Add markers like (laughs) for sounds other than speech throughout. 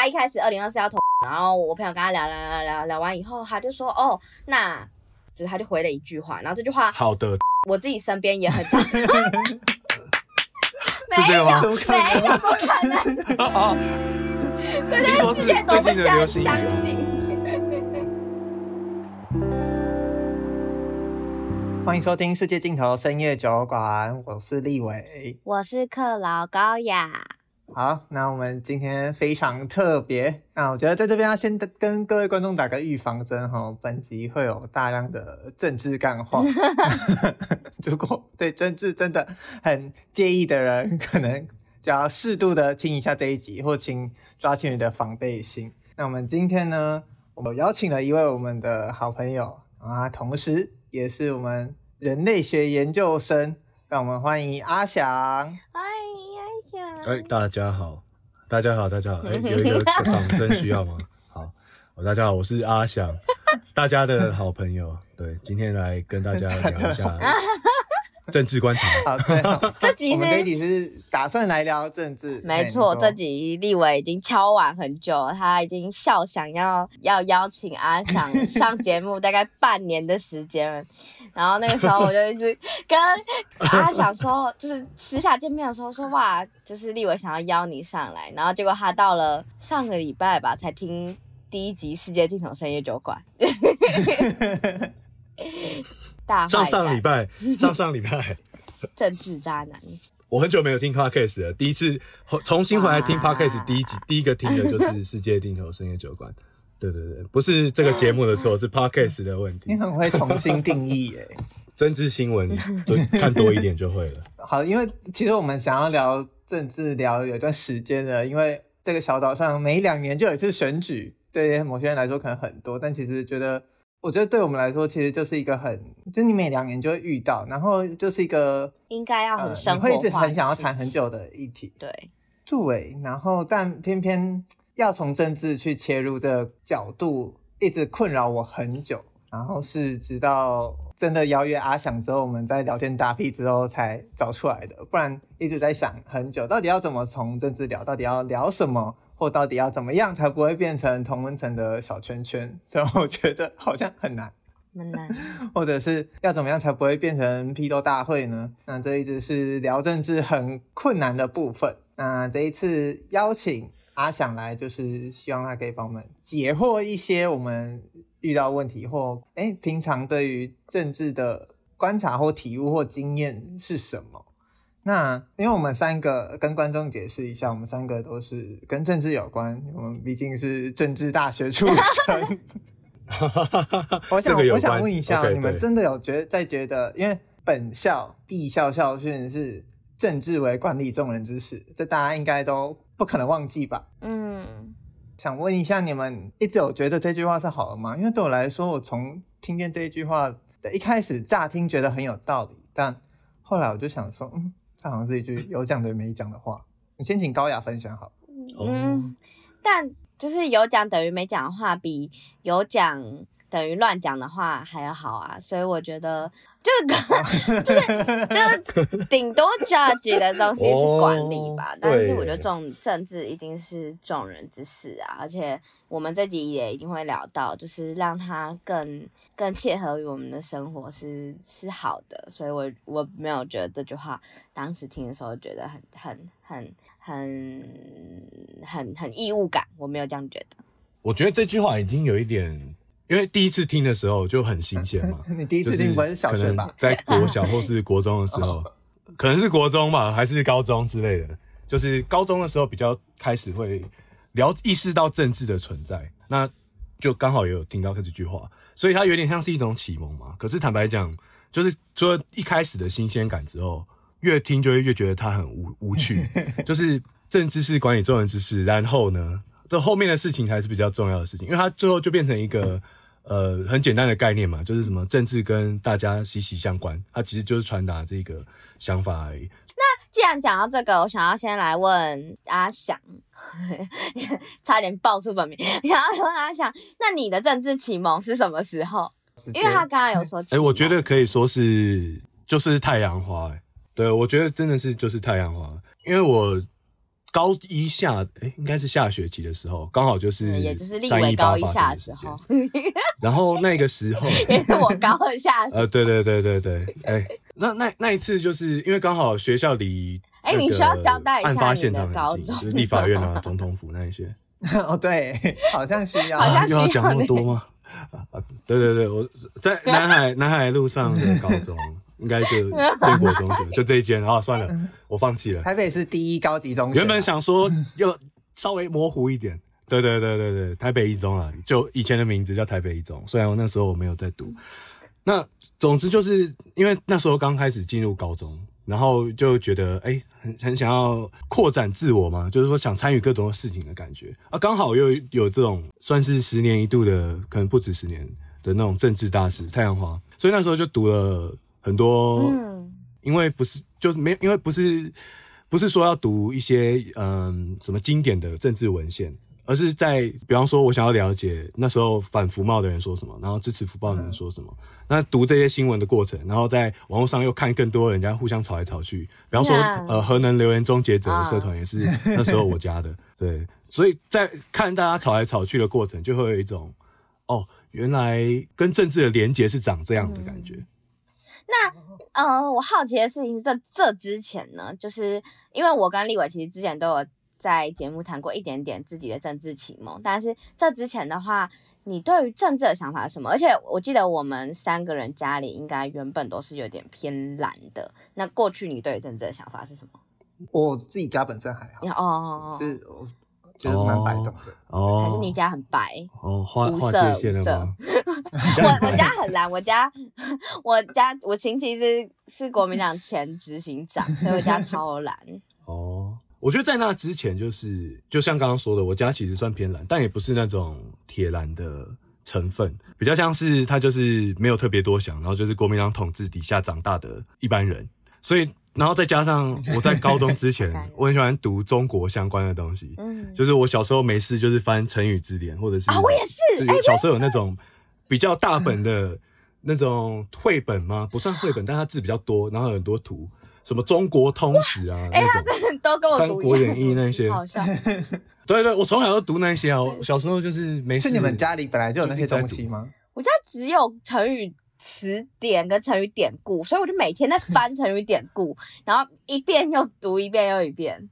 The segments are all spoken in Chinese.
他一开始二零二四要投，然后我朋友跟他聊聊聊聊聊完以后，他就说哦，那就是他就回了一句话，然后这句话好的，我自己身边也很常。(laughs) 是这个吗？没有，不可能。(laughs) 啊！这个世界都不想相信。欢迎收听《世界尽头深夜酒馆》，我是立伟，我是克劳高雅。好，那我们今天非常特别。那我觉得在这边要先跟各位观众打个预防针哈，本集会有大量的政治干话。(laughs) (laughs) 如果对政治真的很介意的人，可能就要适度的听一下这一集，或请抓起你的防备心。那我们今天呢，我们邀请了一位我们的好朋友啊，同时也是我们人类学研究生，让我们欢迎阿翔。哎，大家好，大家好，大家好，哎，(laughs) 有一个掌声需要吗？(laughs) 好，大家好，我是阿翔，大家的好朋友，对，今天来跟大家聊一下 (laughs) 政治观察。(laughs) 好，对，(laughs) 这集是，这集是打算来聊政治，没错，这集立伟已经敲碗很久，他已经笑想要要邀请阿翔上节目，大概半年的时间了。然后那个时候我就一直跟阿翔说，就是私下见面的时候说，哇，就是立伟想要邀你上来，然后结果他到了上个礼拜吧，才听第一集《世界尽头深夜酒馆》。大 (laughs) 上上礼拜，上上礼拜，政治渣男。我很久没有听 Podcast 了，第一次重新回来听 Podcast，第一集第一个听的就是《世界尽头深夜酒馆》。对对对，不是这个节目的错，(laughs) 是 Podcast 的问题。你很会重新定义耶，(laughs) 政治新闻多看多一点就会了。好，因为其实我们想要聊政治聊有一段时间了，因为这个小岛上每两年就有一次选举，对某些人来说可能很多，但其实觉得，我觉得对我们来说其实就是一个很，就你每两年就会遇到，然后就是一个应该要很生活化、呃，你会一直很想要谈很久的议题。对，对，然后但偏偏。要从政治去切入这个角度，一直困扰我很久。然后是直到真的邀约阿翔之后，我们在聊天打屁之后才找出来的。不然一直在想很久，到底要怎么从政治聊，到底要聊什么，或到底要怎么样才不会变成同温层的小圈圈。所以我觉得好像很难，很难。或者是要怎么样才不会变成批斗大会呢？那这一直是聊政治很困难的部分。那这一次邀请。阿想来就是希望他可以帮我们解惑一些我们遇到问题，或诶平常对于政治的观察或体悟或经验是什么？那因为我们三个跟观众解释一下，我们三个都是跟政治有关，我们毕竟是政治大学出身。(laughs) 我想我想问一下，okay, 你们真的有觉得在觉得，因为本校必校校训是政治为管理众人之事，这大家应该都。不可能忘记吧？嗯，想问一下，你们一直有觉得这句话是好的吗？因为对我来说，我从听见这一句话的一开始乍听觉得很有道理，但后来我就想说，嗯，它好像是一句有讲的没讲的话。你先请高雅分享好。嗯，但就是有讲等于没讲的话，比有讲等于乱讲的话还要好啊，所以我觉得。就是就是就是顶多 judge 的东西是管理吧，哦、但是我觉得众政治一定是众人之事啊，而且我们这集也一定会聊到，就是让它更更切合于我们的生活是是好的，所以我我没有觉得这句话当时听的时候觉得很很很很很很义务感，我没有这样觉得。我觉得这句话已经有一点。因为第一次听的时候就很新鲜嘛，(laughs) 你第一次听不是小学吧？在国小或是国中的时候，(laughs) 可能是国中吧，还是高中之类的。就是高中的时候比较开始会聊，意识到政治的存在，那就刚好也有听到这句话，所以它有点像是一种启蒙嘛。可是坦白讲，就是除了一开始的新鲜感之后，越听就会越觉得它很无无趣。(laughs) 就是政治是管理众人之事，然后呢，这后面的事情才是比较重要的事情，因为它最后就变成一个。呃，很简单的概念嘛，就是什么政治跟大家息息相关，它其实就是传达这个想法而已。那既然讲到这个，我想要先来问阿翔，(laughs) 差点爆出本名，(laughs) 想要问阿翔，那你的政治启蒙是什么时候？因为他刚刚有说，哎、欸，我觉得可以说是就是太阳花、欸，对，我觉得真的是就是太阳花，因为我高一下，哎、欸，应该是下学期的时候，刚好就是也就是立委高一下的时候。然后那个时候 (laughs) 也是我高二下。(laughs) 呃，对对对对对，哎、欸，那那那一次就是因为刚好学校离哎，你需要交代一下案发现场很近，就是 (laughs) 立法院啊、总统府那一些。哦，对，好像需要，好像需要讲那么多吗？啊，对对对，我在南海南海路上的高中。应该就 (laughs) 建国中学，就这一间啊，算了，我放弃了。台北是第一高级中学，原本想说要稍微模糊一点，对对对对对，台北一中啊，就以前的名字叫台北一中，虽然我那时候我没有在读。那总之就是因为那时候刚开始进入高中，然后就觉得哎、欸，很很想要扩展自我嘛，就是说想参与各种事情的感觉啊，刚好又有这种算是十年一度的，可能不止十年的那种政治大事太阳花，所以那时候就读了。很多，嗯，因为不是就是没，因为不是不是说要读一些嗯什么经典的政治文献，而是在比方说，我想要了解那时候反服贸的人说什么，然后支持福报的人说什么，嗯、那读这些新闻的过程，然后在网络上又看更多人家互相吵来吵去，比方说、嗯、呃核能留言终结者的社团也是那时候我加的，啊、对，所以在看大家吵来吵去的过程，就会有一种哦，原来跟政治的连结是长这样的感觉。嗯那呃，我好奇的事情是，这这之前呢，就是因为我跟立伟其实之前都有在节目谈过一点点自己的政治启蒙，但是这之前的话，你对于政治的想法是什么？而且我记得我们三个人家里应该原本都是有点偏蓝的。那过去你对于政治的想法是什么？我自己家本身还好，哦，是。就是蛮白的哦，还是你家很白哦？画画界线的吗？(laughs) 我我家很蓝，我家我家我亲戚是是国民党前执行长，所以我家超蓝。(laughs) 哦，我觉得在那之前，就是就像刚刚说的，我家其实算偏蓝，但也不是那种铁蓝的成分，比较像是他就是没有特别多想，然后就是国民党统治底下长大的一般人，所以。然后再加上我在高中之前，(laughs) 我很喜欢读中国相关的东西，嗯，就是我小时候没事就是翻成语字典，或者是啊，我也是，就小时候有那种比较大本的 (laughs) 那种绘本吗？不算绘本，但它字比较多，然后有很多图，什么中国通史啊，那种都跟我读一样，三国演义那些。(laughs) 对对，我从小都读那些啊，我小时候就是没事。是你们家里本来就有那些东西吗？我家只有成语。词典跟成语典故，所以我就每天在翻成语典故，然后一遍又读一遍又一遍。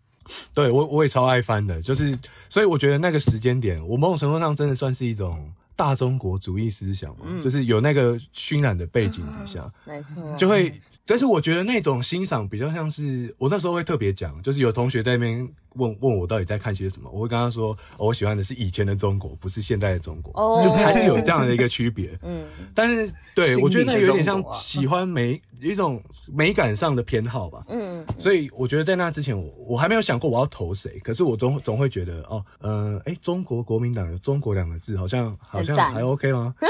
对，我我也超爱翻的，就是所以我觉得那个时间点，我某种程度上真的算是一种大中国主义思想嘛，嗯、就是有那个熏染的背景底下，没错，就会。但是我觉得那种欣赏比较像是我那时候会特别讲，就是有同学在那边问问我到底在看些什么，我会跟他说，哦，我喜欢的是以前的中国，不是现代的中国，哦、就还是有这样的一个区别。(laughs) 嗯，但是对我觉得那有点像喜欢美一种美感上的偏好吧。嗯，所以我觉得在那之前我我还没有想过我要投谁，可是我总总会觉得哦，嗯、呃，哎、欸，中国国民党有中国两个字，好像好像还 OK 吗？(laughs)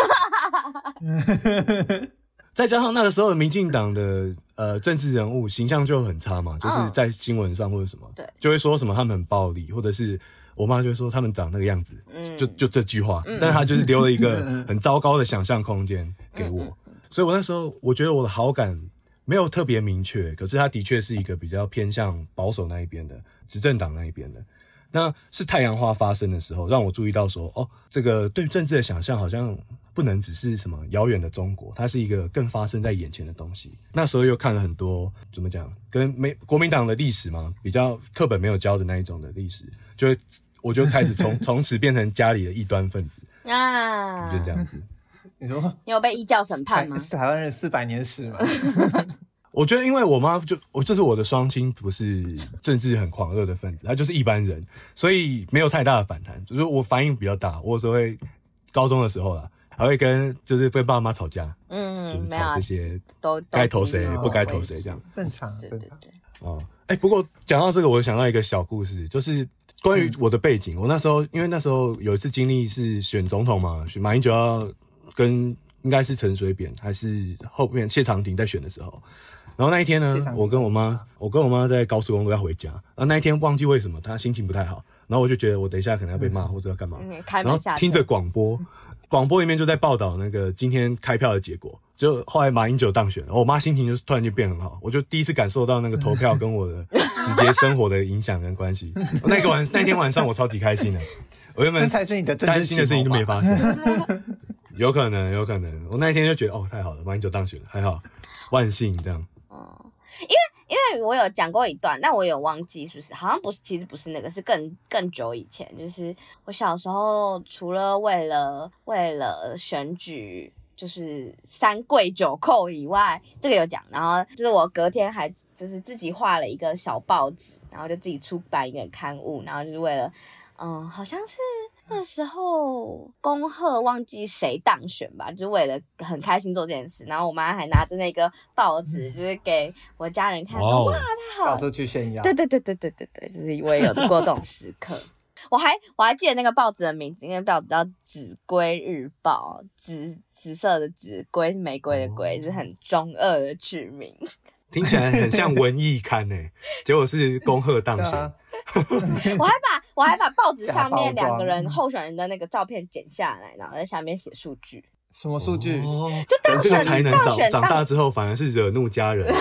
(laughs) 再加上那个时候的民进党的呃政治人物形象就很差嘛，就是在新闻上或者什么，对，就会说什么他们很暴力，或者是我妈就会说他们长那个样子，嗯，就就这句话，但是他就是留了一个很糟糕的想象空间 (laughs) 给我，所以我那时候我觉得我的好感没有特别明确，可是他的确是一个比较偏向保守那一边的执政党那一边的。那是太阳花发生的时候，让我注意到说，哦，这个对政治的想象好像不能只是什么遥远的中国，它是一个更发生在眼前的东西。那时候又看了很多怎么讲，跟美国民党的历史嘛，比较课本没有教的那一种的历史，就我就开始从 (laughs) 从此变成家里的异端分子啊，就这样子。你说你有被异教审判吗？是台湾人四百年史吗？(laughs) 我觉得，因为我妈就我就是我的双亲，不是政治很狂热的分子，她就是一般人，所以没有太大的反弹。就是我反应比较大，我有时候会高中的时候啦，还会跟就是跟爸妈吵架，嗯，就是吵这些都该投谁不该投谁这样，正常正常。哦，哎，不过讲到这个，我想到一个小故事，就是关于我的背景。嗯、我那时候因为那时候有一次经历是选总统嘛，选马英九要跟应该是陈水扁还是后面谢长廷在选的时候。然后那一天呢，我跟我妈，我跟我妈在高速公路要回家。然后那一天忘记为什么，她心情不太好。然后我就觉得我等一下可能要被骂或者要干嘛。然后听着广播，广播里面就在报道那个今天开票的结果，就后来马英九当选了，我妈心情就突然就变很好，我就第一次感受到那个投票跟我的直接生活的影响跟关系。(laughs) 那个晚那天晚上我超级开心的，我原本担心的事情都没发生，(laughs) 有可能有可能，我那一天就觉得哦太好了，马英九当选了，还好，万幸这样。因为。因为我有讲过一段，但我有忘记是不是？好像不是，其实不是那个，是更更久以前。就是我小时候，除了为了为了选举，就是三跪九叩以外，这个有讲。然后就是我隔天还就是自己画了一个小报纸，然后就自己出版一个刊物，然后就是为了，嗯，好像是。那时候恭贺忘记谁当选吧，就为了很开心做这件事。然后我妈还拿着那个报纸，就是给我家人看说，说哇太好了，到处去炫耀。对对对对对对对，就是我也有过这种时刻。我还我还记得那个报纸的名字，因为报纸叫《紫龟日报》，紫紫色的紫龟是玫瑰的归，是很中二的取名。听起来很像文艺刊诶，结果是恭贺当选。(laughs) (laughs) 我还把我还把报纸 (laughs) 上面两个人候选人的那个照片剪下来，然后在下面写数据。什么数据？哦、就当选才能长长大之后反而是惹怒家人。(laughs)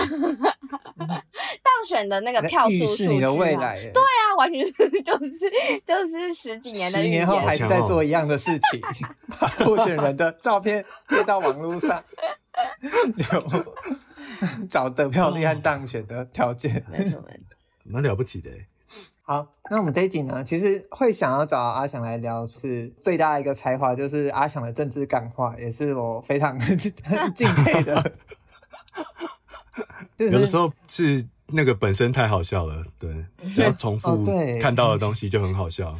当选的那个票数是你的未来。对啊，完全是 (laughs) 就是就是十几年的十年后还是在做一样的事情，把候选人的照片贴到网络上，有找得票率和当选的条件，蛮了不起的。好，那我们这一集呢，其实会想要找阿翔来聊，是最大的一个才华，就是阿翔的政治感化，也是我非常 (laughs) 敬佩的。就是、有的时候是那个本身太好笑了，对，只要重复看到的东西就很好笑。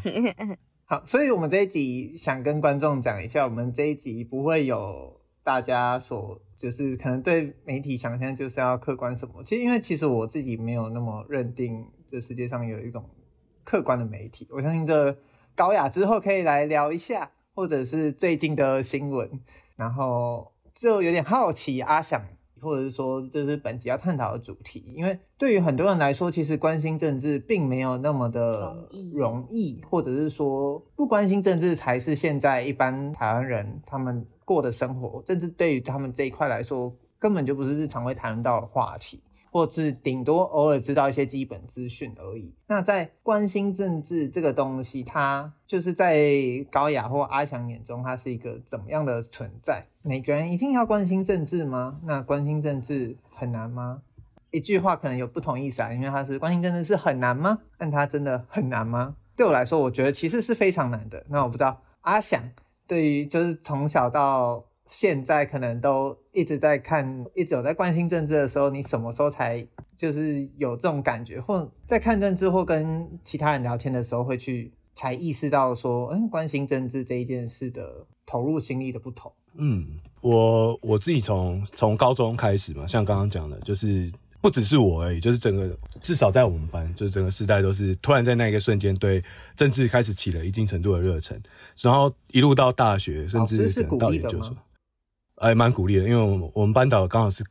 (laughs) 好，所以我们这一集想跟观众讲一下，我们这一集不会有大家所就是可能对媒体想象就是要客观什么，其实因为其实我自己没有那么认定，这世界上有一种。客观的媒体，我相信这高雅之后可以来聊一下，或者是最近的新闻，然后就有点好奇阿想，或者是说这是本集要探讨的主题，因为对于很多人来说，其实关心政治并没有那么的容易，或者是说不关心政治才是现在一般台湾人他们过的生活，甚至对于他们这一块来说根本就不是日常会谈论到的话题。或是顶多偶尔知道一些基本资讯而已。那在关心政治这个东西，它就是在高雅或阿翔眼中，它是一个怎么样的存在？每个人一定要关心政治吗？那关心政治很难吗？一句话可能有不同意思啊，因为它是关心政治是很难吗？但它真的很难吗？对我来说，我觉得其实是非常难的。那我不知道阿翔对于就是从小到。现在可能都一直在看，一直有在关心政治的时候，你什么时候才就是有这种感觉，或在看政治或跟其他人聊天的时候，会去才意识到说，嗯，关心政治这一件事的投入心力的不同。嗯，我我自己从从高中开始嘛，像刚刚讲的，就是不只是我而已，就是整个至少在我们班，就是整个时代都是突然在那一个瞬间对政治开始起了一定程度的热忱，然后一路到大学，甚至到研究所。哎，蛮鼓励的，因为我们我们班导刚好是，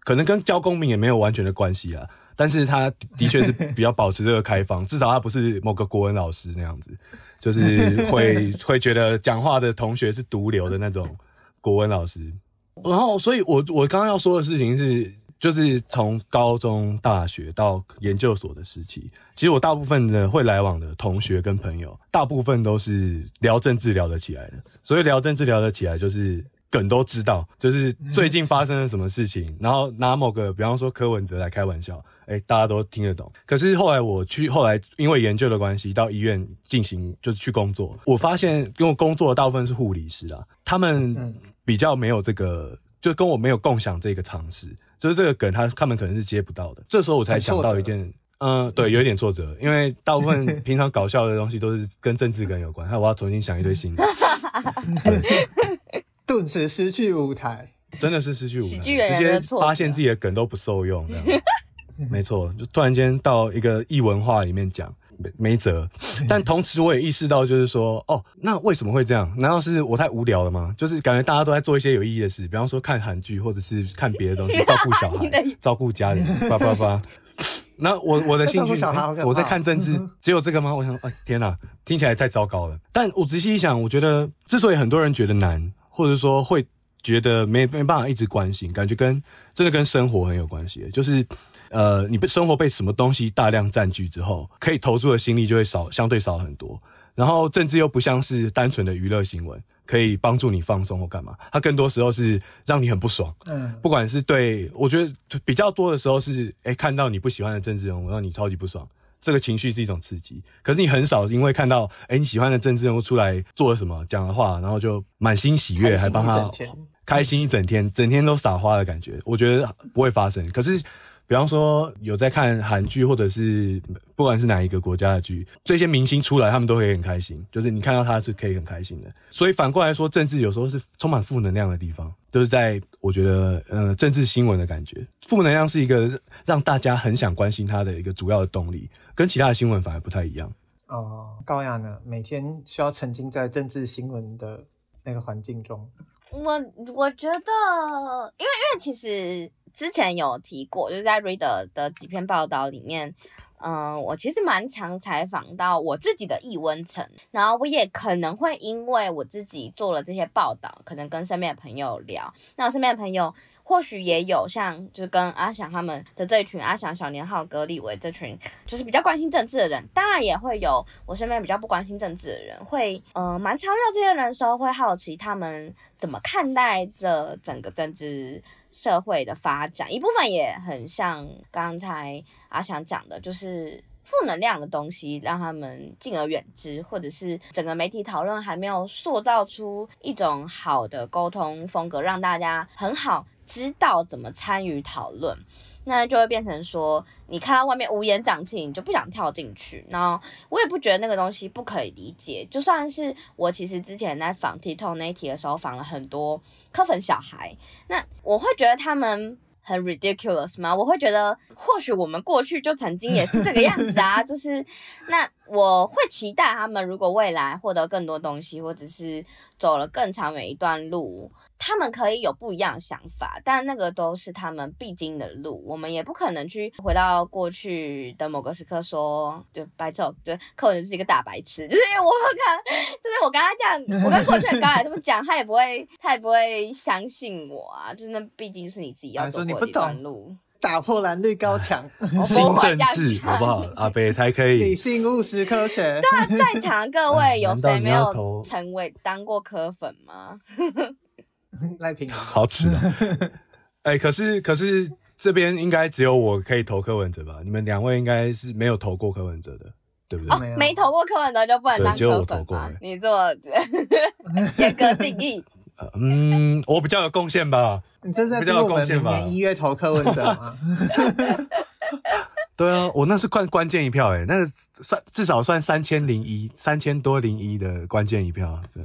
可能跟教公民也没有完全的关系啊，但是他的确是比较保持这个开放，至少他不是某个国文老师那样子，就是会 (laughs) 会觉得讲话的同学是毒瘤的那种国文老师。然后，所以我我刚刚要说的事情是，就是从高中、大学到研究所的时期，其实我大部分的会来往的同学跟朋友，大部分都是聊政治聊得起来的。所以聊政治聊得起来，就是。梗都知道，就是最近发生了什么事情，然后拿某个，比方说柯文哲来开玩笑，诶，大家都听得懂。可是后来我去，后来因为研究的关系，到医院进行就是去工作，我发现因为工作的大部分是护理师啊，他们比较没有这个，就跟我没有共享这个常识，就是这个梗他他们可能是接不到的。这时候我才想到一件，嗯、呃，对，有一点挫折，因为大部分 (laughs) 平常搞笑的东西都是跟政治梗有关，那我要重新想一堆新的。(laughs) (laughs) 顿时失去舞台，真的是失去舞台，直接发现自己的梗都不受用。这 (laughs) 样没错，就突然间到一个异文化里面讲，没没辙。(laughs) 但同时我也意识到，就是说，哦，那为什么会这样？难道是我太无聊了吗？就是感觉大家都在做一些有意义的事，比方说看韩剧，或者是看别的东西，(laughs) 照顾小孩，照顾家人，叭叭叭。那我我的兴趣，欸、我在看政治，只有这个吗？我想，哎，天哪，听起来太糟糕了。但我仔细一想，我觉得之所以很多人觉得难，或者说会觉得没没办法一直关心，感觉跟真的跟生活很有关系。就是，呃，你被生活被什么东西大量占据之后，可以投注的心力就会少，相对少很多。然后政治又不像是单纯的娱乐新闻。可以帮助你放松或干嘛？它更多时候是让你很不爽。嗯，不管是对，我觉得比较多的时候是，诶、欸，看到你不喜欢的政治人物让你超级不爽，这个情绪是一种刺激。可是你很少因为看到，哎、欸，你喜欢的政治人物出来做了什么，讲的话，然后就满心喜悦，还帮他开心一整天，整天都撒花的感觉，我觉得不会发生。可是。比方说有在看韩剧，或者是不管是哪一个国家的剧，这些明星出来，他们都会很开心。就是你看到他是可以很开心的。所以反过来说，政治有时候是充满负能量的地方，就是在我觉得，呃，政治新闻的感觉，负能量是一个让大家很想关心他的一个主要的动力，跟其他的新闻反而不太一样。哦，高雅呢，每天需要沉浸在政治新闻的那个环境中。我我觉得，因为因为其实。之前有提过，就是在 Reader 的几篇报道里面，嗯、我其实蛮常采访到我自己的易温层，然后我也可能会因为我自己做了这些报道，可能跟身边的朋友聊，那我身边的朋友或许也有像就是跟阿翔他们的这一群阿翔、小年浩哥、立伟这群，就是比较关心政治的人，当然也会有我身边比较不关心政治的人，会呃蛮常遇到这些人的时候，会好奇他们怎么看待这整个政治。社会的发展一部分也很像刚才阿翔讲的，就是负能量的东西让他们敬而远之，或者是整个媒体讨论还没有塑造出一种好的沟通风格，让大家很好知道怎么参与讨论。那就会变成说，你看到外面乌烟瘴气，你就不想跳进去。然后我也不觉得那个东西不可以理解。就算是我其实之前在访 TikTok 那一题的时候，访了很多科粉小孩，那我会觉得他们很 ridiculous 吗？我会觉得，或许我们过去就曾经也是这个样子啊。(laughs) 就是那我会期待他们，如果未来获得更多东西，或者是走了更长远一段路。他们可以有不一样的想法，但那个都是他们必经的路。我们也不可能去回到过去的某个时刻说，就白昼，就柯文哲是一个大白痴。就是因为我不可能，就是我跟他讲，我跟过去的高雅这么讲，他也不会，他也不会相信我啊。就是那毕竟是你自己要走 (laughs) 过的一段路，打破蓝绿高墙，新政治好不好？阿北才可以理性务实科学。(laughs) 对啊，在场各位 (laughs) 有谁没有成为当过柯粉吗？(laughs) 赖平好吃啊！(laughs) 哎、欸，可是可是这边应该只有我可以投柯文哲吧？你们两位应该是没有投过柯文哲的，对不对？哦，没投过柯文哲就不能当柯粉吗？只有我投过。你做 (laughs) 严格定义？嗯，我比较有贡献吧？你这是比较有贡献吧？一月投柯文哲吗？对啊，我那是关关键一票哎、欸，那是三至少算三千零一，三千多零一的关键一票，对。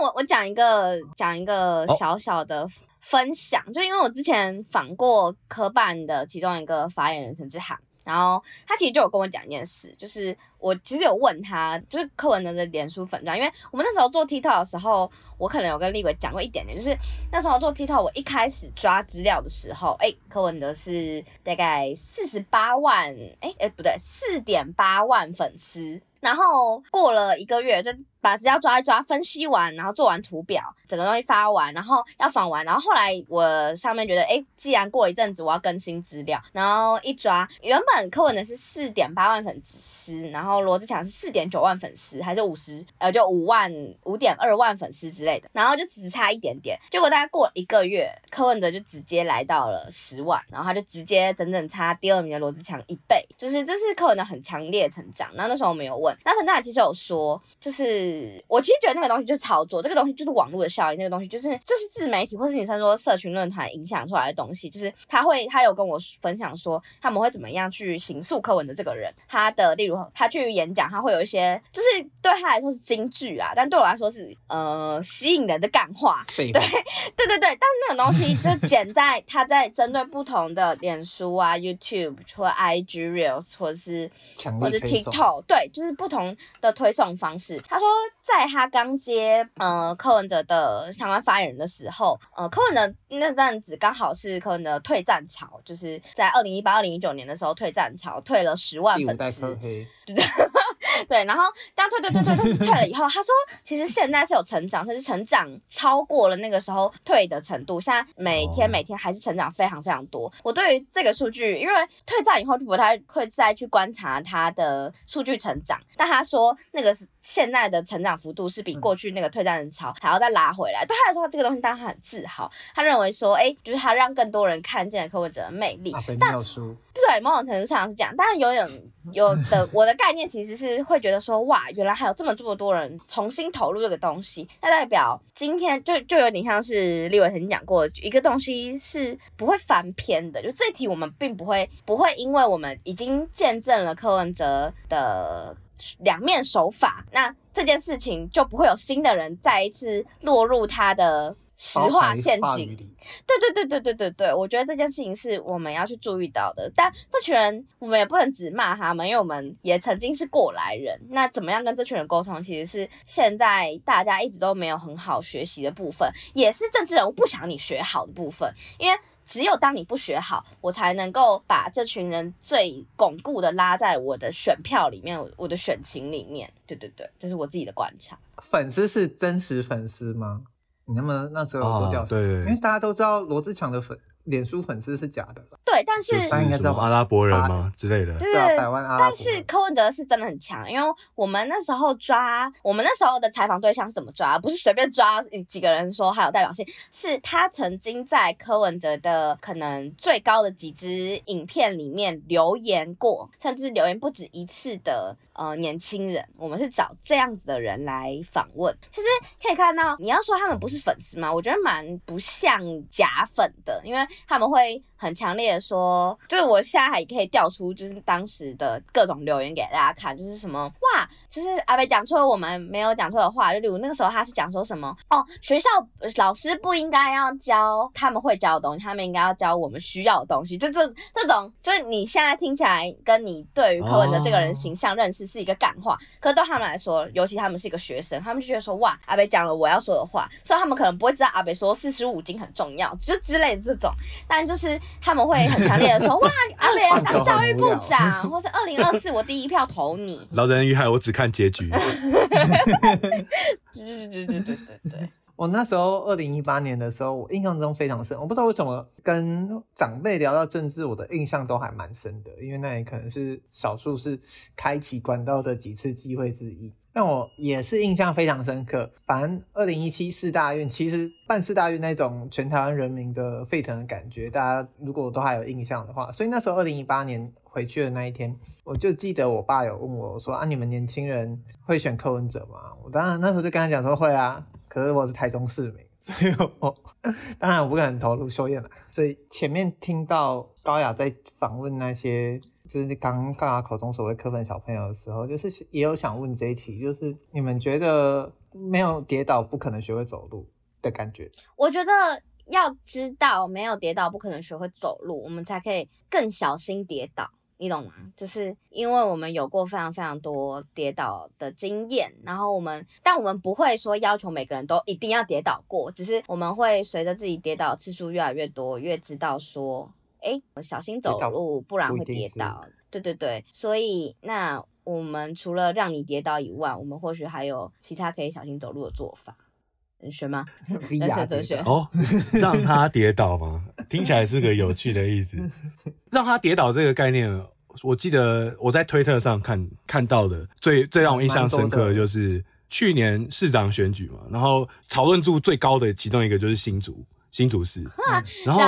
我我讲一个讲一个小小的分享，哦、就因为我之前访过科办的其中一个发言人陈志涵，然后他其实就有跟我讲一件事，就是我其实有问他，就是柯文哲的脸书粉专，因为我们那时候做 TikTok 的时候，我可能有跟立伟讲过一点点，就是那时候做 TikTok，我一开始抓资料的时候，哎，柯文哲是大概四十八万，哎哎不对，四点八万粉丝，然后过了一个月就。把资料抓一抓，分析完，然后做完图表，整个东西发完，然后要访完，然后后来我上面觉得，哎，既然过一阵子，我要更新资料，然后一抓，原本柯文哲是四点八万粉丝，然后罗志强是四点九万粉丝，还是五十，呃，就五万五点二万粉丝之类的，然后就只差一点点，结果大概过了一个月，柯文哲就直接来到了十万，然后他就直接整整差第二名的罗志强一倍，就是这是柯文哲很强烈成长。然后那时候我们有问，那陈大其实有说，就是。我其实觉得那个东西就是炒作，这个东西就是网络的效应，那个东西就是这是自媒体或是你说说社群论坛影响出来的东西，就是他会他有跟我分享说他们会怎么样去刑诉柯文的这个人，他的例如他去演讲，他会有一些就是对他来说是金句啊，但对我来说是呃吸引人的干话，对对对对，但是那种东西就剪在他在针对不同的脸书啊、YouTube 或 IG Reels 或者是或者 TikTok，对，就是不同的推送方式，他说。在他刚接呃柯文哲的相关发言人的时候，呃，柯文哲那阵子刚好是柯文哲退战潮，就是在二零一八、二零一九年的时候退战潮，退了十万粉丝。第五代柯黑。(laughs) 对，然后当退退退退退退了以后，他说其实现在是有成长，甚至成长超过了那个时候退的程度，现在每天每天还是成长非常非常多。我对于这个数据，因为退战以后就不太会再去观察他的数据成长，但他说那个是现在的成长幅度是比过去那个退战的潮还要再拉回来。对他来说，这个东西当然他很自豪，他认为说，哎，就是他让更多人看见了柯文哲的魅力。但对某种程度上是这样，但是有点 (laughs) 有的我的概念其实是。会觉得说哇，原来还有这么这么多人重新投入这个东西，那代表今天就就有点像是立伟曾经讲过，一个东西是不会翻篇的。就这一题我们并不会不会，因为我们已经见证了柯文哲的两面手法，那这件事情就不会有新的人再一次落入他的。实话陷阱，对对对对对对对，我觉得这件事情是我们要去注意到的。但这群人，我们也不能只骂他们，因为我们也曾经是过来人。那怎么样跟这群人沟通，其实是现在大家一直都没有很好学习的部分，也是政治人物不想你学好的部分。因为只有当你不学好，我才能够把这群人最巩固的拉在我的选票里面，我的选情里面。对对对，这是我自己的观察。粉丝是真实粉丝吗？你能不能那只有多调查，对，因为大家都知道罗志强的粉脸书粉丝是假的。对，但是大家应该知道阿拉伯人吗之类的？对，百万阿拉伯。但是柯文哲是真的很强，因为我们那时候抓我们那时候的采访对象是怎么抓？不是随便抓几个人说还有代表性，是他曾经在柯文哲的可能最高的几支影片里面留言过，甚至留言不止一次的。呃，年轻人，我们是找这样子的人来访问。其实可以看到，你要说他们不是粉丝吗？我觉得蛮不像假粉的，因为他们会很强烈的说，就是我现在还可以调出，就是当时的各种留言给大家看，就是什么哇，就是阿北讲出了我们没有讲错的话，就例如那个时候他是讲说什么哦，学校老师不应该要教他们会教的东西，他们应该要教我们需要的东西，就这这种，就是你现在听起来跟你对于柯文哲这个人形象认识。是一个干话，可是对他们来说，尤其他们是一个学生，他们就觉得说哇，阿北讲了我要说的话，所以他们可能不会知道阿北说四书五经很重要，就之类的这种。但就是他们会很强烈的说哇，(laughs) 阿北要当教育部长，或是二零二四我第一票投你。(laughs) 老人与海，我只看结局。(laughs) 对对对对对对对。我那时候二零一八年的时候，我印象中非常深。我不知道为什么跟长辈聊到政治，我的印象都还蛮深的，因为那也可能是少数是开启管道的几次机会之一。让我也是印象非常深刻。反正二零一七四大运，其实办四大运那种全台湾人民的沸腾的感觉，大家如果都还有印象的话，所以那时候二零一八年回去的那一天，我就记得我爸有问我，说啊，你们年轻人会选柯文哲吗？我当然那时候就跟他讲说会啊。可是我是台中市民，所以我当然我不可能投入秀燕了。所以前面听到高雅在访问那些，就是你刚刚口中所谓柯粉小朋友的时候，就是也有想问这一题，就是你们觉得没有跌倒不可能学会走路的感觉？我觉得要知道没有跌倒不可能学会走路，我们才可以更小心跌倒。你懂吗？就是因为我们有过非常非常多跌倒的经验，然后我们，但我们不会说要求每个人都一定要跌倒过，只是我们会随着自己跌倒次数越来越多，越知道说，哎，小心走路，不然会跌倒。对对对，所以那我们除了让你跌倒以外，我们或许还有其他可以小心走路的做法。能学吗？(laughs) 能学则学哦，让他跌倒吗？听起来是个有趣的意思。(laughs) 让他跌倒这个概念，我记得我在推特上看看到的最最让我印象深刻的就是去年市长选举嘛，然后讨论度最高的其中一个就是新竹新竹市，嗯、然后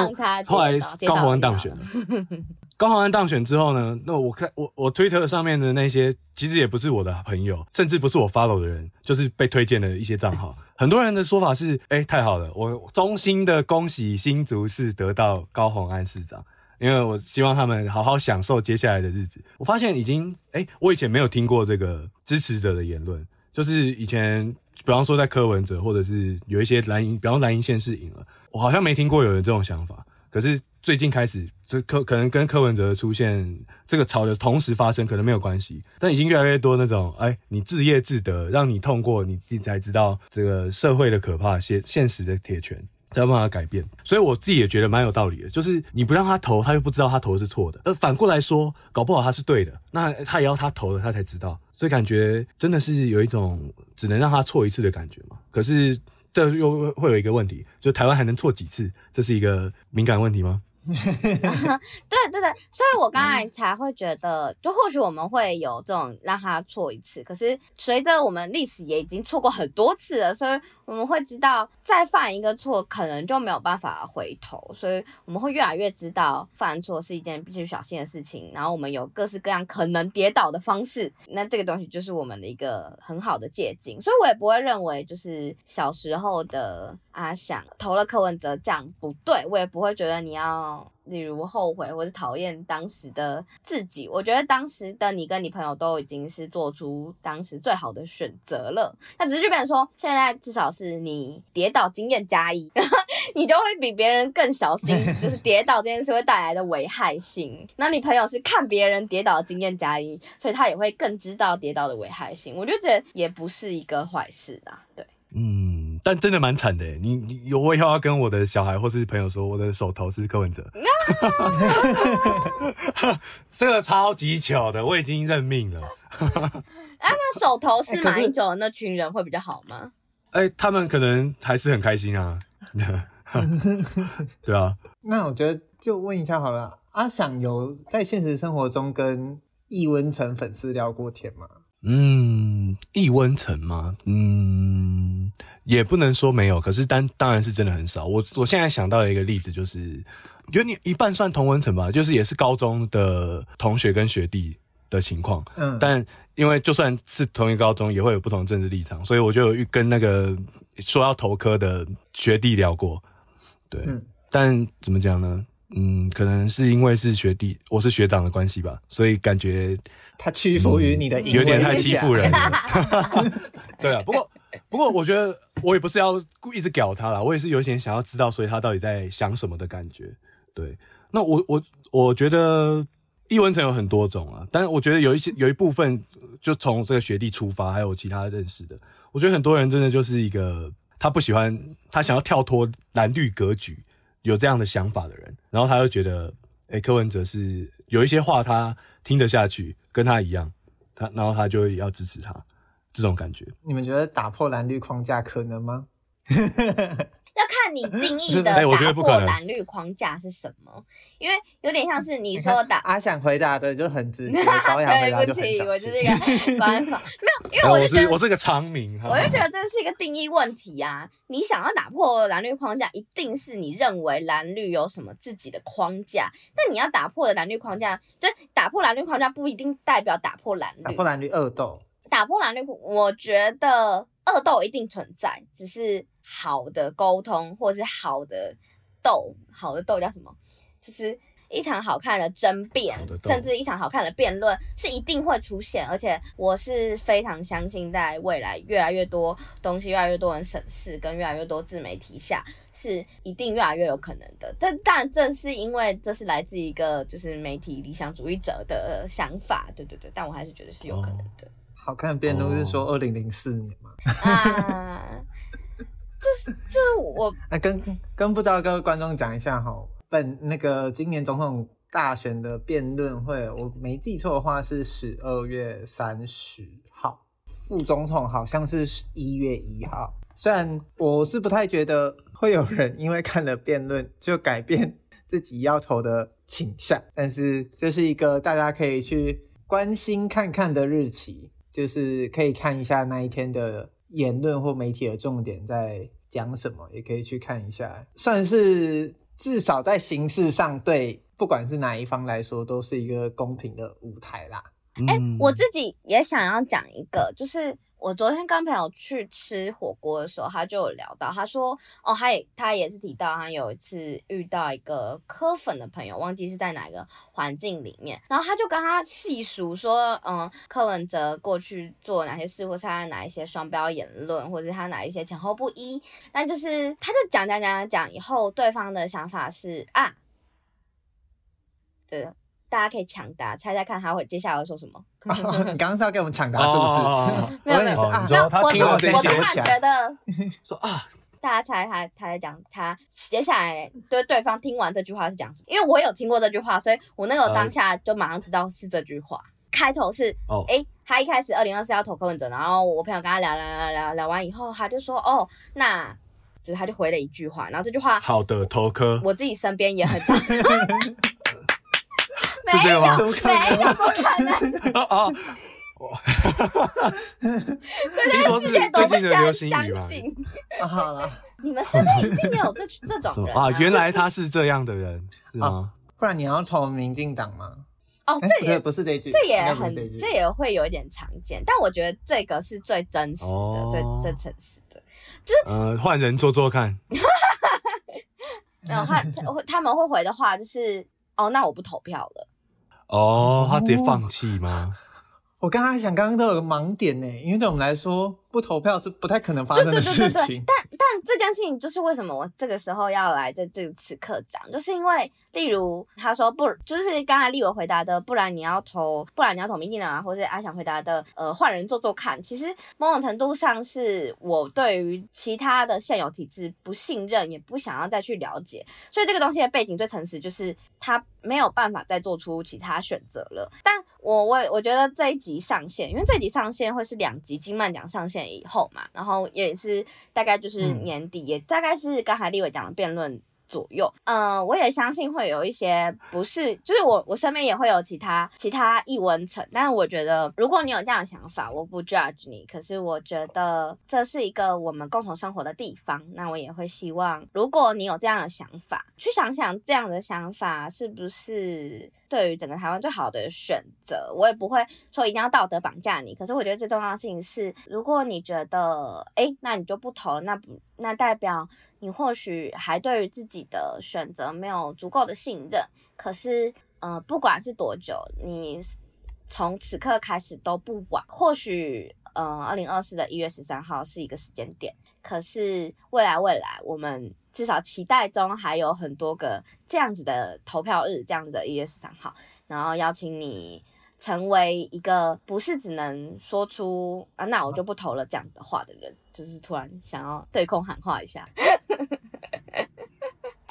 后来高虹安当选了。(laughs) 高虹安当选之后呢，那我看我我推特上面的那些，其实也不是我的朋友，甚至不是我 follow 的人，就是被推荐的一些账号。(laughs) 很多人的说法是，哎、欸，太好了，我衷心的恭喜新竹市得到高虹安市长，因为我希望他们好好享受接下来的日子。我发现已经，哎、欸，我以前没有听过这个支持者的言论，就是以前，比方说在柯文哲，或者是有一些蓝营，比方蓝营县市赢了，我好像没听过有人这种想法。可是最近开始，就柯可能跟柯文哲出现这个潮流同时发生，可能没有关系，但已经越来越多那种，哎，你自业自得，让你痛过你自己才知道这个社会的可怕，现现实的铁拳。才有办法改变，所以我自己也觉得蛮有道理的。就是你不让他投，他又不知道他投的是错的。而反过来说，搞不好他是对的，那他也要他投了，他才知道。所以感觉真的是有一种只能让他错一次的感觉嘛。可是这又会有一个问题，就台湾还能错几次？这是一个敏感问题吗？对 (laughs) 对对，所以我刚才才会觉得，就或许我们会有这种让他错一次，可是随着我们历史也已经错过很多次了，所以我们会知道再犯一个错，可能就没有办法回头，所以我们会越来越知道犯错是一件必须小心的事情，然后我们有各式各样可能跌倒的方式，那这个东西就是我们的一个很好的借镜，所以我也不会认为就是小时候的阿翔投了柯文哲这样不对，我也不会觉得你要。例如后悔或是讨厌当时的自己，我觉得当时的你跟你朋友都已经是做出当时最好的选择了。那只是就变成说，现在至少是你跌倒经验加一，(laughs) 你就会比别人更小心，就是跌倒这件事会带来的危害性。那你朋友是看别人跌倒经验加一，所以他也会更知道跌倒的危害性。我觉得这也不是一个坏事啊，对。嗯，但真的蛮惨的。你你我以后要跟我的小孩或是朋友说，我的手头是柯文哲，(laughs) 这个超级巧的，我已经认命了。啊，那手头是马英九的那群人会比较好吗？哎、欸，他们可能还是很开心啊。(laughs) 对啊。那我觉得就问一下好了，阿想有在现实生活中跟易温成粉丝聊过天吗？嗯，异温层吗？嗯，也不能说没有，可是当当然是真的很少。我我现在想到一个例子就是，有你一半算同温层吧，就是也是高中的同学跟学弟的情况。嗯，但因为就算是同一个高中，也会有不同政治立场，所以我就有跟那个说要投科的学弟聊过。对，嗯，但怎么讲呢？嗯，可能是因为是学弟，我是学长的关系吧，所以感觉他屈服于你的、嗯，有点太欺负人了。(laughs) 对啊，不过不过，我觉得我也不是要故意一直屌他啦，我也是有点想要知道，所以他到底在想什么的感觉。对，那我我我觉得异文层有很多种啊，但是我觉得有一些有一部分就从这个学弟出发，还有其他认识的，我觉得很多人真的就是一个他不喜欢，他想要跳脱蓝绿格局。有这样的想法的人，然后他又觉得，哎、欸，柯文哲是有一些话他听得下去，跟他一样，他然后他就要支持他，这种感觉。你们觉得打破蓝绿框架可能吗？(laughs) (laughs) 要看你定义的打破蓝绿框架是什么，因为有点像是你说打。阿翔回答的就很直 (laughs) 接，高雅回答就很对不起，我就是一个官方，(laughs) 没有，因为我就觉得我是我是个长明，我就觉得这是一个定义问题啊。你想要打破蓝绿框架，一定是你认为蓝绿有什么自己的框架。但你要打破的蓝绿框架，就打破蓝绿框架不一定代表打破蓝绿。打破蓝绿恶斗，打破蓝绿，我觉得恶斗一定存在，只是。好的沟通，或是好的斗，好的斗叫什么？就是一场好看的争辩，甚至一场好看的辩论是一定会出现。而且我是非常相信，在未来越来越多东西，越来越多人审视，跟越来越多自媒体下，是一定越来越有可能的。但但正是因为这是来自一个就是媒体理想主义者的想法，对对对。但我还是觉得是有可能的。好看的辩论是说二零零四年嘛？(laughs) 啊。就是就是我，(laughs) 哎，跟跟不知道各位观众讲一下哈，本那个今年总统大选的辩论会，我没记错的话是十二月三十号，副总统好像是一月一号。虽然我是不太觉得会有人因为看了辩论就改变自己要投的倾向，(laughs) 但是这是一个大家可以去关心看看的日期，就是可以看一下那一天的。言论或媒体的重点在讲什么，也可以去看一下，算是至少在形式上对不管是哪一方来说，都是一个公平的舞台啦。哎、欸，我自己也想要讲一个，就是。我昨天跟朋友去吃火锅的时候，他就有聊到，他说，哦，他也他也是提到，他有一次遇到一个柯粉的朋友，忘记是在哪个环境里面，然后他就跟他细数说，嗯，柯文哲过去做哪些事，或是他哪一些双标言论，或者他哪一些前后不一，但就是他就讲讲讲讲讲以后，对方的想法是啊。对的，大家可以抢答，猜猜看他会接下来会说什么。(laughs) 你刚刚是要给我们抢答是不是？(laughs) 没有没有，你说他听我这些，我突然觉得 (laughs) 说啊。大家猜他他在讲他接下来对对方听完这句话是讲什么？因为我有听过这句话，所以我那个当下就马上知道是这句话。开头是哦，哎，他一开始二零二四要投柯文哲，然后我朋友跟他聊聊聊聊聊完以后，他就说哦，那就是他就回了一句话，然后这句话好的投科，我自己身边也很常。是这个吗？没有，不可能。哦。哇，哈哈哈哈哈！听说是最近的流行语吧？好了，你们身边一定有这这种人啊！原来他是这样的人，是吗？不然你要投民进党吗？哦，这也不是这句，这也很，这也会有一点常见。但我觉得这个是最真实的，最最诚实的，就是呃，换人做做看。没有换，他们会回的话就是哦，那我不投票了。哦，他直接放弃吗？我刚刚想，刚刚都有个盲点呢，因为对我们来说，不投票是不太可能发生的事情。对对对对对，但但这件事情就是为什么我这个时候要来在这个此刻讲，就是因为例如他说不，就是刚才立伟回答的，不然你要投，不然你要投民进党啊，或者是阿翔回答的，呃，换人做做看。其实某种程度上是我对于其他的现有体制不信任，也不想要再去了解。所以这个东西的背景最诚实，就是他没有办法再做出其他选择了。但我我我觉得这一集上线，因为这一集上线会是两集金漫奖上线以后嘛，然后也是大概就是年底，嗯、也大概是刚才立伟讲的辩论左右。嗯、呃，我也相信会有一些不是，就是我我身边也会有其他其他异文层，但是我觉得如果你有这样的想法，我不 judge 你。可是我觉得这是一个我们共同生活的地方，那我也会希望，如果你有这样的想法，去想想这样的想法是不是。对于整个台湾最好的选择，我也不会说一定要道德绑架你。可是我觉得最重要的事情是，如果你觉得，哎，那你就不投，那不，那代表你或许还对于自己的选择没有足够的信任。可是，呃，不管是多久，你从此刻开始都不晚。或许，呃，二零二四的一月十三号是一个时间点。可是未来，未来我们。至少期待中还有很多个这样子的投票日，这样子的一月十三号，然后邀请你成为一个不是只能说出啊，那我就不投了这样子的话的人，就是突然想要对空喊话一下。(laughs)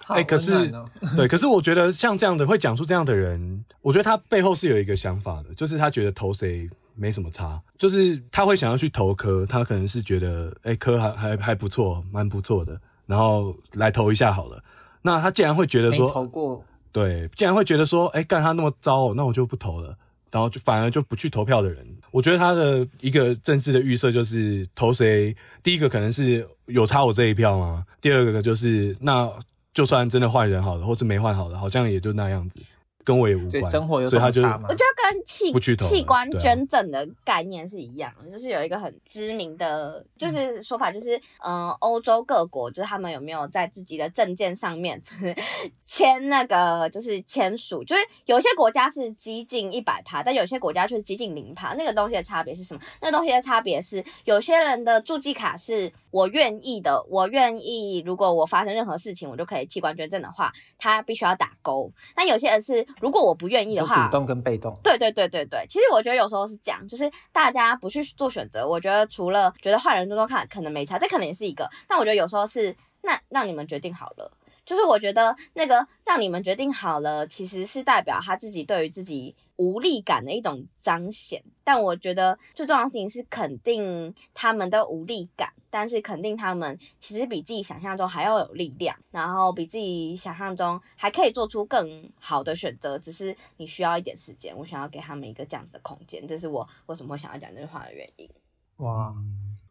哎、欸，可是对，可是我觉得像这样的会讲出这样的人，我觉得他背后是有一个想法的，就是他觉得投谁没什么差，就是他会想要去投柯，他可能是觉得哎、欸、柯还还还不错，蛮不错的。然后来投一下好了。那他竟然会觉得说，投过，对，竟然会觉得说，哎，干他那么糟，那我就不投了。然后就反而就不去投票的人，我觉得他的一个政治的预设就是投谁，第一个可能是有差我这一票吗？第二个就是那就算真的换人好了，或是没换好了，好像也就那样子。跟我也无关，生活有什么差吗？我觉得跟器器官捐赠的概念是一样的，就是有一个很知名的，就是说法，就是嗯，欧洲各国就是他们有没有在自己的证件上面 (laughs) 签那个就是签署，就是有些国家是激进一百趴，但有些国家却是激进零趴。那个东西的差别是什么？那个东西的差别是，有些人的助记卡是我愿意的，我愿意，如果我发生任何事情，我就可以器官捐赠的话，他必须要打勾。那有些人是。如果我不愿意的话，主动跟被动，对对对对对。其实我觉得有时候是这样，就是大家不去做选择。我觉得除了觉得坏人多多看可能没差，这可能也是一个。但我觉得有时候是那让你们决定好了，就是我觉得那个让你们决定好了，其实是代表他自己对于自己无力感的一种彰显。但我觉得最重要的事情是肯定他们的无力感。但是肯定他们其实比自己想象中还要有力量，然后比自己想象中还可以做出更好的选择，只是你需要一点时间。我想要给他们一个这样子的空间，这是我为什么会想要讲这句话的原因。哇，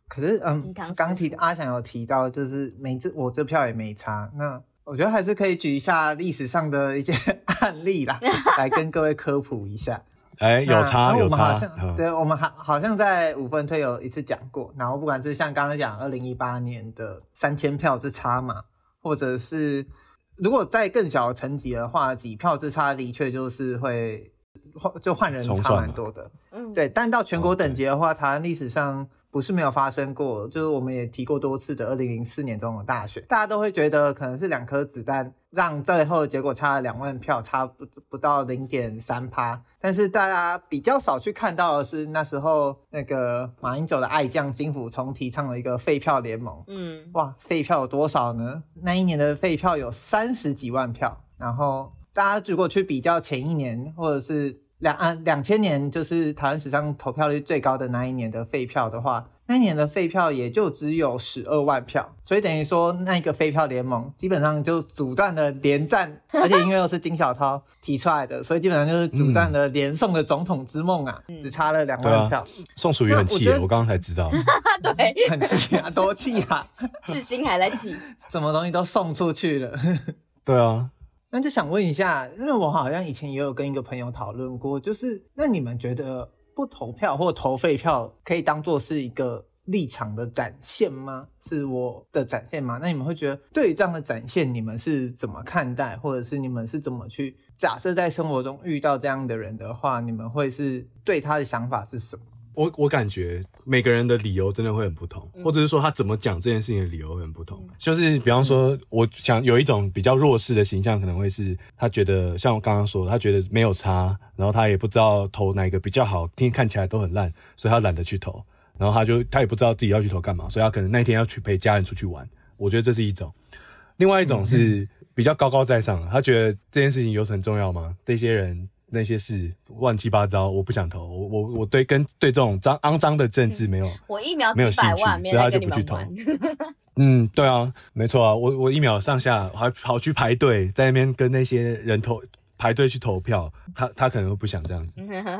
可是嗯，刚提阿翔有提到，就是每次我这票也没差，那我觉得还是可以举一下历史上的一些 (laughs) 案例啦，来跟各位科普一下。(laughs) 哎，有差有差，对，我们好好像在五分推有一次讲过，然后不管是像刚刚讲二零一八年的三千票之差嘛，或者是如果在更小的层级的话，几票之差的确就是会换就换人差蛮多的，嗯，对，但到全国等级的话，台湾历史上不是没有发生过，就是我们也提过多次的二零零四年总统大选，大家都会觉得可能是两颗子弹让最后的结果差了两万票，差不不到零点三趴。但是大家比较少去看到的是那时候那个马英九的爱将金溥聪提倡了一个废票联盟。嗯，哇，废票有多少呢？那一年的废票有三十几万票。然后大家如果去比较前一年或者是。两啊，两千年就是台湾史上投票率最高的那一年的废票的话，那一年的废票也就只有十二万票，所以等于说那一个废票联盟基本上就阻断了连战，而且因为又是金小超提出来的，所以基本上就是阻断了连宋的总统之梦啊，嗯、只差了两万票。啊、宋楚瑜很气，我刚刚才知道，(laughs) 对，(laughs) 很气啊，多气啊，(laughs) 至今还在气，什么东西都送出去了，对啊。那就想问一下，因为我好像以前也有跟一个朋友讨论过，就是那你们觉得不投票或投废票可以当做是一个立场的展现吗？是我的展现吗？那你们会觉得对于这样的展现，你们是怎么看待，或者是你们是怎么去假设在生活中遇到这样的人的话，你们会是对他的想法是什么？我我感觉每个人的理由真的会很不同，或者是说他怎么讲这件事情的理由会很不同。就是比方说，我想有一种比较弱势的形象，可能会是他觉得像我刚刚说，他觉得没有差，然后他也不知道投哪个比较好听，看起来都很烂，所以他懒得去投。然后他就他也不知道自己要去投干嘛，所以他可能那天要去陪家人出去玩。我觉得这是一种。另外一种是比较高高在上，他觉得这件事情有很重要吗？这些人。那些事乱七八糟，我不想投。我我我对跟对这种脏肮脏的政治没有，我一秒几百万，所以他就不去投。嗯，对啊，没错啊，我我一秒上下还跑去排队，在那边跟那些人投排队去投票。他他可能会不想这样子。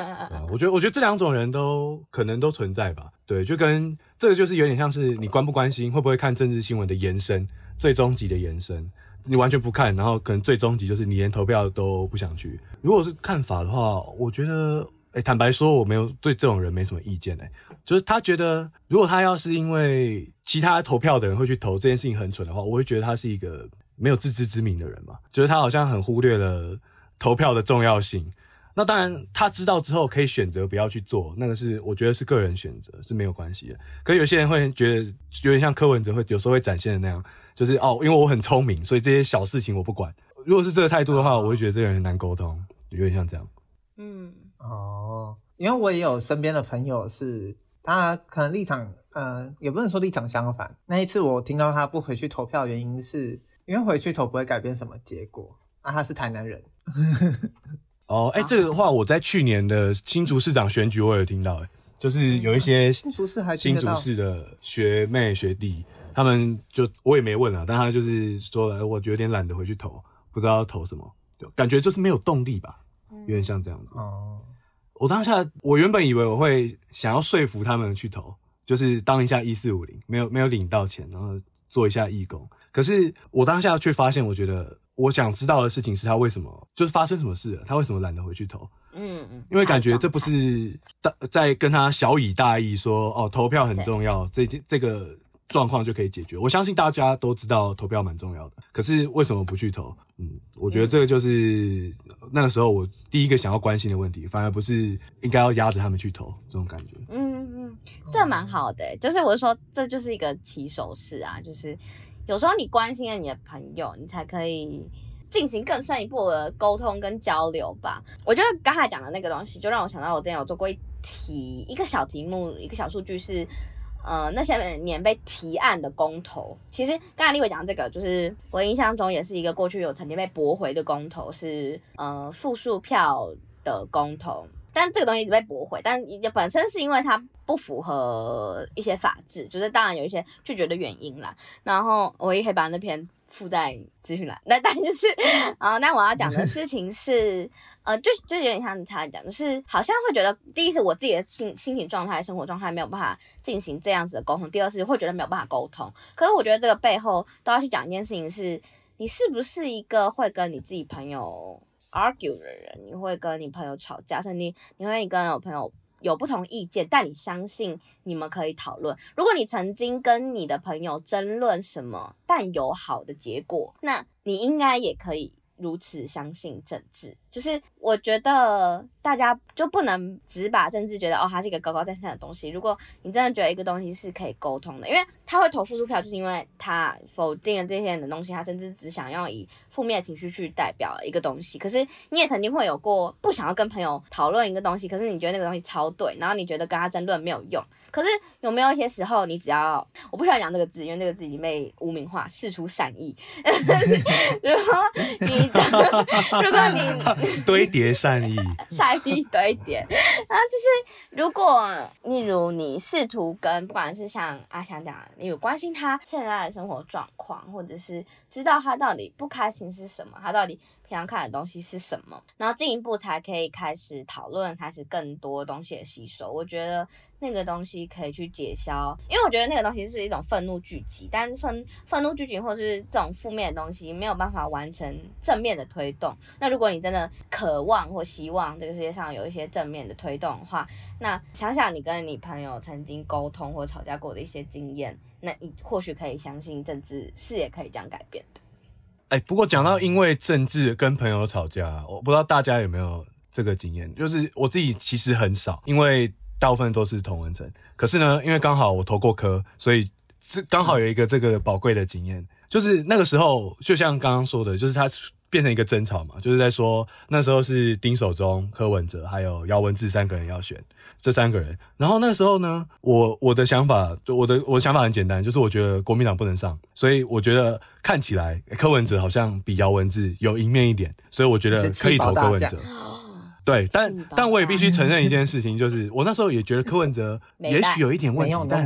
(laughs) 我觉得我觉得这两种人都可能都存在吧。对，就跟这个就是有点像是你关不关心，会不会看政治新闻的延伸，最终极的延伸。你完全不看，然后可能最终极就是你连投票都不想去。如果是看法的话，我觉得，诶、坦白说，我没有对这种人没什么意见诶、就是他觉得，如果他要是因为其他投票的人会去投这件事情很蠢的话，我会觉得他是一个没有自知之明的人嘛。就是他好像很忽略了投票的重要性。那当然，他知道之后可以选择不要去做，那个是我觉得是个人选择，是没有关系的。可是有些人会觉得有点像柯文哲会有时候会展现的那样，就是哦，因为我很聪明，所以这些小事情我不管。如果是这个态度的话，我会觉得这个人很难沟通，有点像这样。嗯，哦，因为我也有身边的朋友是，他可能立场，呃，也不能说立场相反。那一次我听到他不回去投票，原因是因为回去投不会改变什么结果。啊，他是台南人。(laughs) 哦，哎、欸，这个的话，我在去年的新竹市长选举，我有听到，哎，就是有一些新竹市还新竹市的学妹学弟，他们就我也没问啊，但他就是说，我有点懒得回去投，不知道投什么，就感觉就是没有动力吧，有点像这样子。哦，我当下我原本以为我会想要说服他们去投，就是当一下一四五零，没有没有领到钱，然后做一下义工，可是我当下却发现，我觉得。我想知道的事情是他为什么就是发生什么事了？他为什么懒得回去投？嗯嗯，因为感觉这不是大在跟他小以大义说哦，投票很重要，这这个状况就可以解决。我相信大家都知道投票蛮重要的，可是为什么不去投？嗯，我觉得这个就是那个时候我第一个想要关心的问题，反而不是应该要压着他们去投这种感觉。嗯嗯，这蛮好的，就是我说这就是一个起手式啊，就是。有时候你关心了你的朋友，你才可以进行更深一步的沟通跟交流吧。我觉得刚才讲的那个东西，就让我想到我之前有做过一题，一个小题目，一个小数据是，呃，那些年被提案的公投。其实刚才立伟讲这个，就是我印象中也是一个过去有曾经被驳回的公投，是呃复数票的公投。但这个东西一直被驳回，但也本身是因为它不符合一些法制，就是当然有一些拒绝的原因啦。然后我也可以把那篇附在资讯栏。那但就是，(laughs) 啊，那我要讲的事情是，呃，就就有点像你才讲的是，好像会觉得，第一是我自己的心心情状态、生活状态没有办法进行这样子的沟通；第二是会觉得没有办法沟通。可是我觉得这个背后都要去讲一件事情是，你是不是一个会跟你自己朋友 argue 的人，你会跟你朋友吵架，甚至你你会跟有朋友有不同意见，但你相信你们可以讨论。如果你曾经跟你的朋友争论什么，但有好的结果，那你应该也可以如此相信政治，就是我觉得大家就不能只把政治觉得哦，它是一个高高在上的东西。如果你真的觉得一个东西是可以沟通的，因为他会投付出票，就是因为他否定了这些人的东西，他甚至只想要以负面的情绪去代表一个东西。可是你也曾经会有过不想要跟朋友讨论一个东西，可是你觉得那个东西超对，然后你觉得跟他争论没有用。可是有没有一些时候，你只要我不喜欢讲这个字，因为那个字已经被污名化，事出善意。(laughs) 如果你 (laughs) 如果你 (laughs) 堆叠善意，善意堆点，然后就是如果例如你试图跟不管是像阿翔讲，你有关心他现在的生活状况，或者是知道他到底不开心是什么，他到底。平常看的东西是什么？然后进一步才可以开始讨论，开始更多东西的吸收。我觉得那个东西可以去解消，因为我觉得那个东西是一种愤怒聚集，但是愤愤怒聚集或是这种负面的东西没有办法完成正面的推动。那如果你真的渴望或希望这个世界上有一些正面的推动的话，那想想你跟你朋友曾经沟通或吵架过的一些经验，那你或许可以相信政治是也可以这样改变的。哎、不过讲到因为政治跟朋友吵架，我不知道大家有没有这个经验，就是我自己其实很少，因为大部分都是同文层。可是呢，因为刚好我投过科，所以是刚好有一个这个宝贵的经验，就是那个时候就像刚刚说的，就是他变成一个争吵嘛，就是在说那时候是丁守中、柯文哲还有姚文智三个人要选。这三个人，然后那时候呢，我我的想法，我的我的想法很简单，就是我觉得国民党不能上，所以我觉得看起来柯文哲好像比姚文智有赢面一点，所以我觉得可以投柯文哲。对，但但我也必须承认一件事情，就是我那时候也觉得柯文哲也许有一点问题，但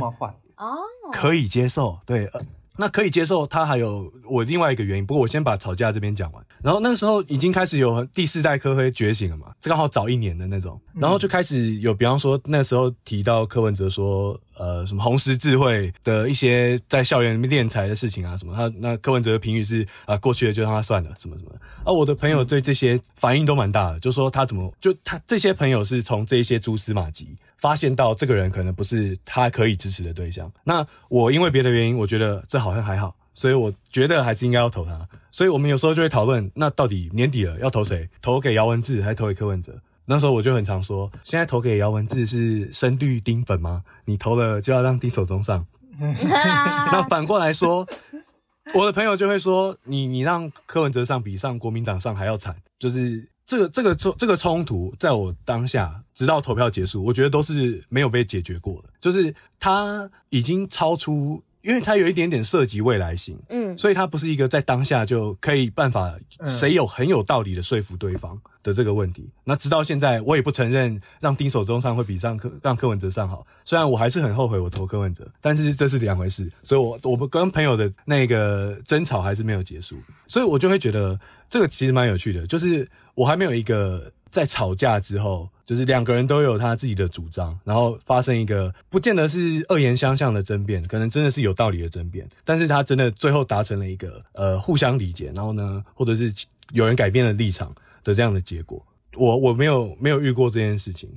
可以接受。对。呃那可以接受，他还有我另外一个原因。不过我先把吵架这边讲完。然后那个时候已经开始有第四代科黑觉醒了嘛，这刚好早一年的那种。然后就开始有，比方说那时候提到柯文哲说，呃，什么红十字会的一些在校园里面敛财的事情啊，什么他那柯文哲的评语是啊，过去的就让他算了，什么什么。啊，我的朋友对这些反应都蛮大的，就说他怎么就他这些朋友是从这些蛛丝马迹。发现到这个人可能不是他可以支持的对象，那我因为别的原因，我觉得这好像还好，所以我觉得还是应该要投他。所以我们有时候就会讨论，那到底年底了要投谁？投给姚文智还是投给柯文哲？那时候我就很常说，现在投给姚文智是深绿丁粉吗？你投了就要让丁守中上。(laughs) 那反过来说，我的朋友就会说，你你让柯文哲上比上国民党上还要惨，就是。这个这个冲这个冲突，在我当下直到投票结束，我觉得都是没有被解决过的。就是他已经超出，因为它有一点点涉及未来性，嗯，所以它不是一个在当下就可以办法谁有很有道理的说服对方的这个问题。那直到现在，我也不承认让丁守中上会比上柯让柯文哲上好。虽然我还是很后悔我投柯文哲，但是这是两回事。所以我我们跟朋友的那个争吵还是没有结束，所以我就会觉得这个其实蛮有趣的，就是。我还没有一个在吵架之后，就是两个人都有他自己的主张，然后发生一个不见得是恶言相向的争辩，可能真的是有道理的争辩，但是他真的最后达成了一个呃互相理解，然后呢，或者是有人改变了立场的这样的结果。我我没有没有遇过这件事情，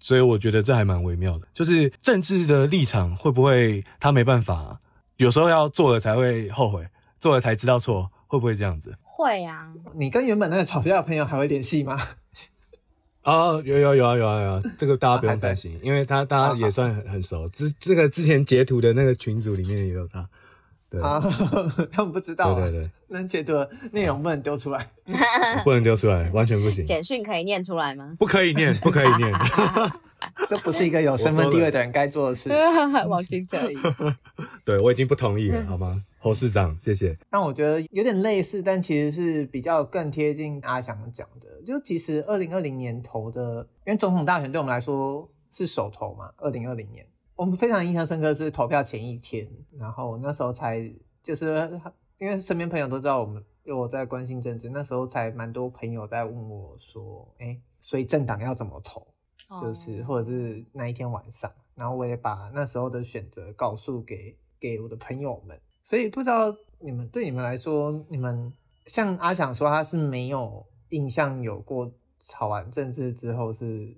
所以我觉得这还蛮微妙的。就是政治的立场会不会他没办法，有时候要做了才会后悔，做了才知道错，会不会这样子？会呀，你跟原本那个吵架的朋友还会联系吗？哦，有有有啊有啊有啊，这个大家不用担心，(laughs) 因为他大家也算很很熟。之这个之前截图的那个群组里面也有他，对啊，(laughs) 他们不知道，对对对，那截图的内容不能丢出来，(laughs) (laughs) 不能丢出来，完全不行。简讯可以念出来吗？不可以念，不可以念，这不是一个有身份地位的人该做的事。王军可以，对我已经不同意了，好吗？侯市长，谢谢。但我觉得有点类似，但其实是比较更贴近阿翔讲的。就其实二零二零年投的，因为总统大选对我们来说是首投嘛。二零二零年，我们非常印象深刻是投票前一天，然后那时候才就是因为身边朋友都知道我们，因为我在关心政治，那时候才蛮多朋友在问我说：“哎，所以政党要怎么投？”就是或者是那一天晚上，然后我也把那时候的选择告诉给给我的朋友们。所以不知道你们对你们来说，你们像阿翔说他是没有印象有过吵完政治之后是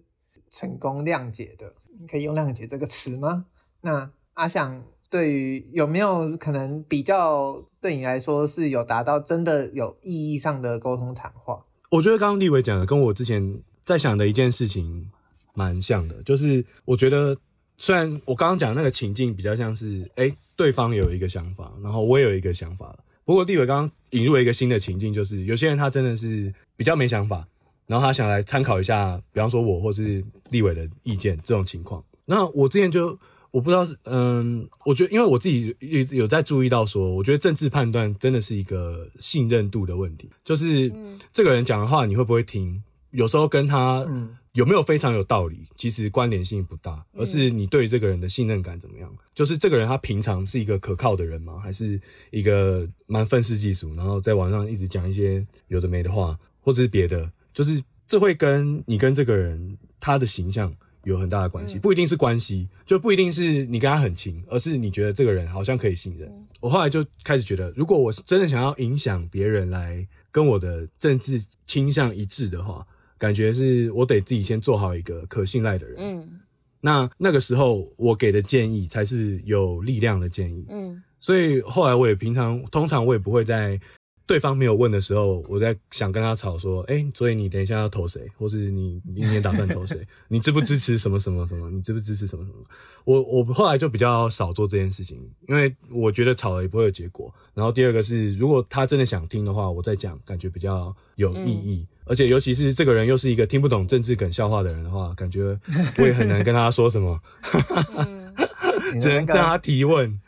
成功谅解的，你可以用谅解这个词吗？那阿想对于有没有可能比较对你来说是有达到真的有意义上的沟通谈话？我觉得刚刚立伟讲的跟我之前在想的一件事情蛮像的，就是我觉得虽然我刚刚讲那个情境比较像是，哎、对方有一个想法，然后我也有一个想法，不过立伟刚刚引入了一个新的情境，就是有些人他真的是比较没想法。然后他想来参考一下，比方说我或是立伟的意见这种情况。那我之前就我不知道是嗯，我觉得因为我自己有有在注意到说，我觉得政治判断真的是一个信任度的问题。就是这个人讲的话你会不会听？有时候跟他有没有非常有道理，其实关联性不大，而是你对这个人的信任感怎么样？就是这个人他平常是一个可靠的人吗？还是一个蛮愤世嫉俗，然后在网上一直讲一些有的没的话，或者是别的？就是这会跟你跟这个人他的形象有很大的关系，不一定是关系，就不一定是你跟他很亲，而是你觉得这个人好像可以信任。我后来就开始觉得，如果我是真的想要影响别人来跟我的政治倾向一致的话，感觉是我得自己先做好一个可信赖的人。嗯，那那个时候我给的建议才是有力量的建议。嗯，所以后来我也平常通常我也不会在。对方没有问的时候，我在想跟他吵说，哎、欸，所以你等一下要投谁，(laughs) 或是你明年打算投谁？(laughs) 你支不支持什么什么什么？你支不支持什么什么？我我后来就比较少做这件事情，因为我觉得吵了也不会有结果。然后第二个是，如果他真的想听的话，我再讲，感觉比较有意义。嗯、而且尤其是这个人又是一个听不懂政治梗笑话的人的话，感觉我也很难跟他说什么，(laughs) 只能跟他提问。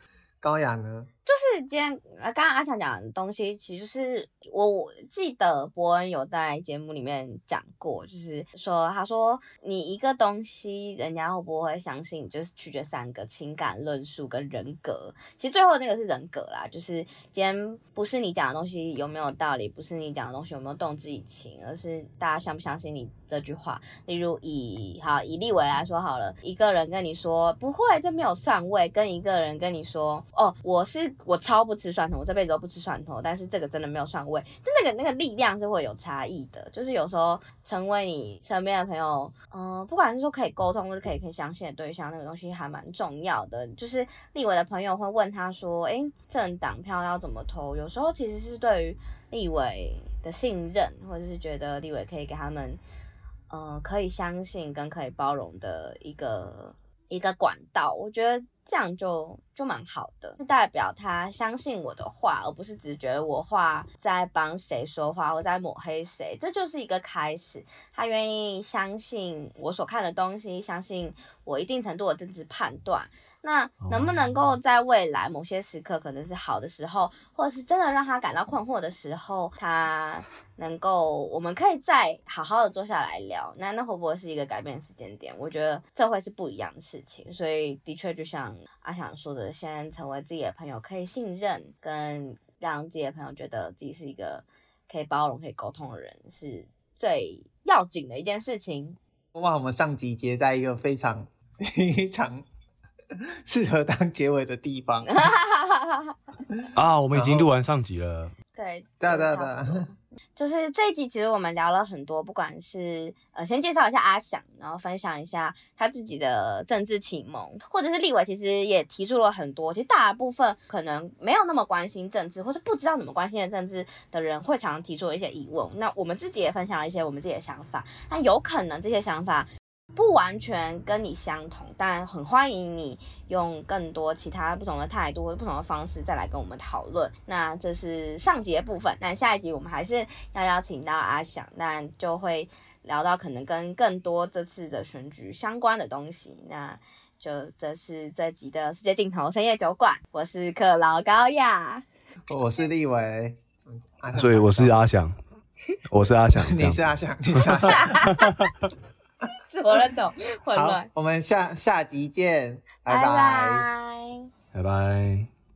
高雅呢？就是今天呃，刚刚阿强讲的东西，其实是我记得伯恩有在节目里面讲过，就是说他说你一个东西，人家会不会相信，就是取决三个情感论述跟人格。其实最后那个是人格啦，就是今天不是你讲的东西有没有道理，不是你讲的东西有没有动之以情，而是大家相不相信你这句话。例如以好以立伟来说好了，一个人跟你说不会，这没有上位，跟一个人跟你说哦，我是。我超不吃蒜头，我这辈子都不吃蒜头，但是这个真的没有蒜味，就那个那个力量是会有差异的。就是有时候成为你身边的朋友，嗯、不管是说可以沟通或者可以可以相信的对象，那个东西还蛮重要的。就是立伟的朋友会问他说：“诶，政党票要怎么投？”有时候其实是对于立伟的信任，或者是觉得立伟可以给他们，呃，可以相信跟可以包容的一个一个管道。我觉得。这样就就蛮好的，代表他相信我的话，而不是只觉得我话在帮谁说话我在抹黑谁，这就是一个开始。他愿意相信我所看的东西，相信我一定程度的政治判断。那能不能够在未来某些时刻，可能是好的时候，或者是真的让他感到困惑的时候，他能够，我们可以再好好的坐下来聊。那那会不会是一个改变时间点？我觉得这会是不一样的事情。所以的确，就像阿翔说的，先成为自己的朋友，可以信任，跟让自己的朋友觉得自己是一个可以包容、可以沟通的人，是最要紧的一件事情。哇，我们上集结在一个非常 (laughs) 非常。(laughs) 适合当结尾的地方 (laughs) 啊！我们已经录完上集了。对，对对对，(laughs) 就是这一集，其实我们聊了很多，不管是呃，先介绍一下阿翔，然后分享一下他自己的政治启蒙，或者是立伟，其实也提出了很多。其实大部分可能没有那么关心政治，或是不知道怎么关心的政治的人，会常常提出一些疑问。那我们自己也分享了一些我们自己的想法，那有可能这些想法。不完全跟你相同，但很欢迎你用更多其他不同的态度或者不同的方式再来跟我们讨论。那这是上集的部分，那下一集我们还是要邀请到阿翔，那就会聊到可能跟更多这次的选举相关的东西。那就这是这集的世界尽头深夜酒馆，我是克劳高雅，我是立伟，所以我是阿翔，我是阿翔，你是阿翔，(laughs) 你是阿翔。(laughs) 自我认同混乱。好，我们下下集见，拜拜，拜拜。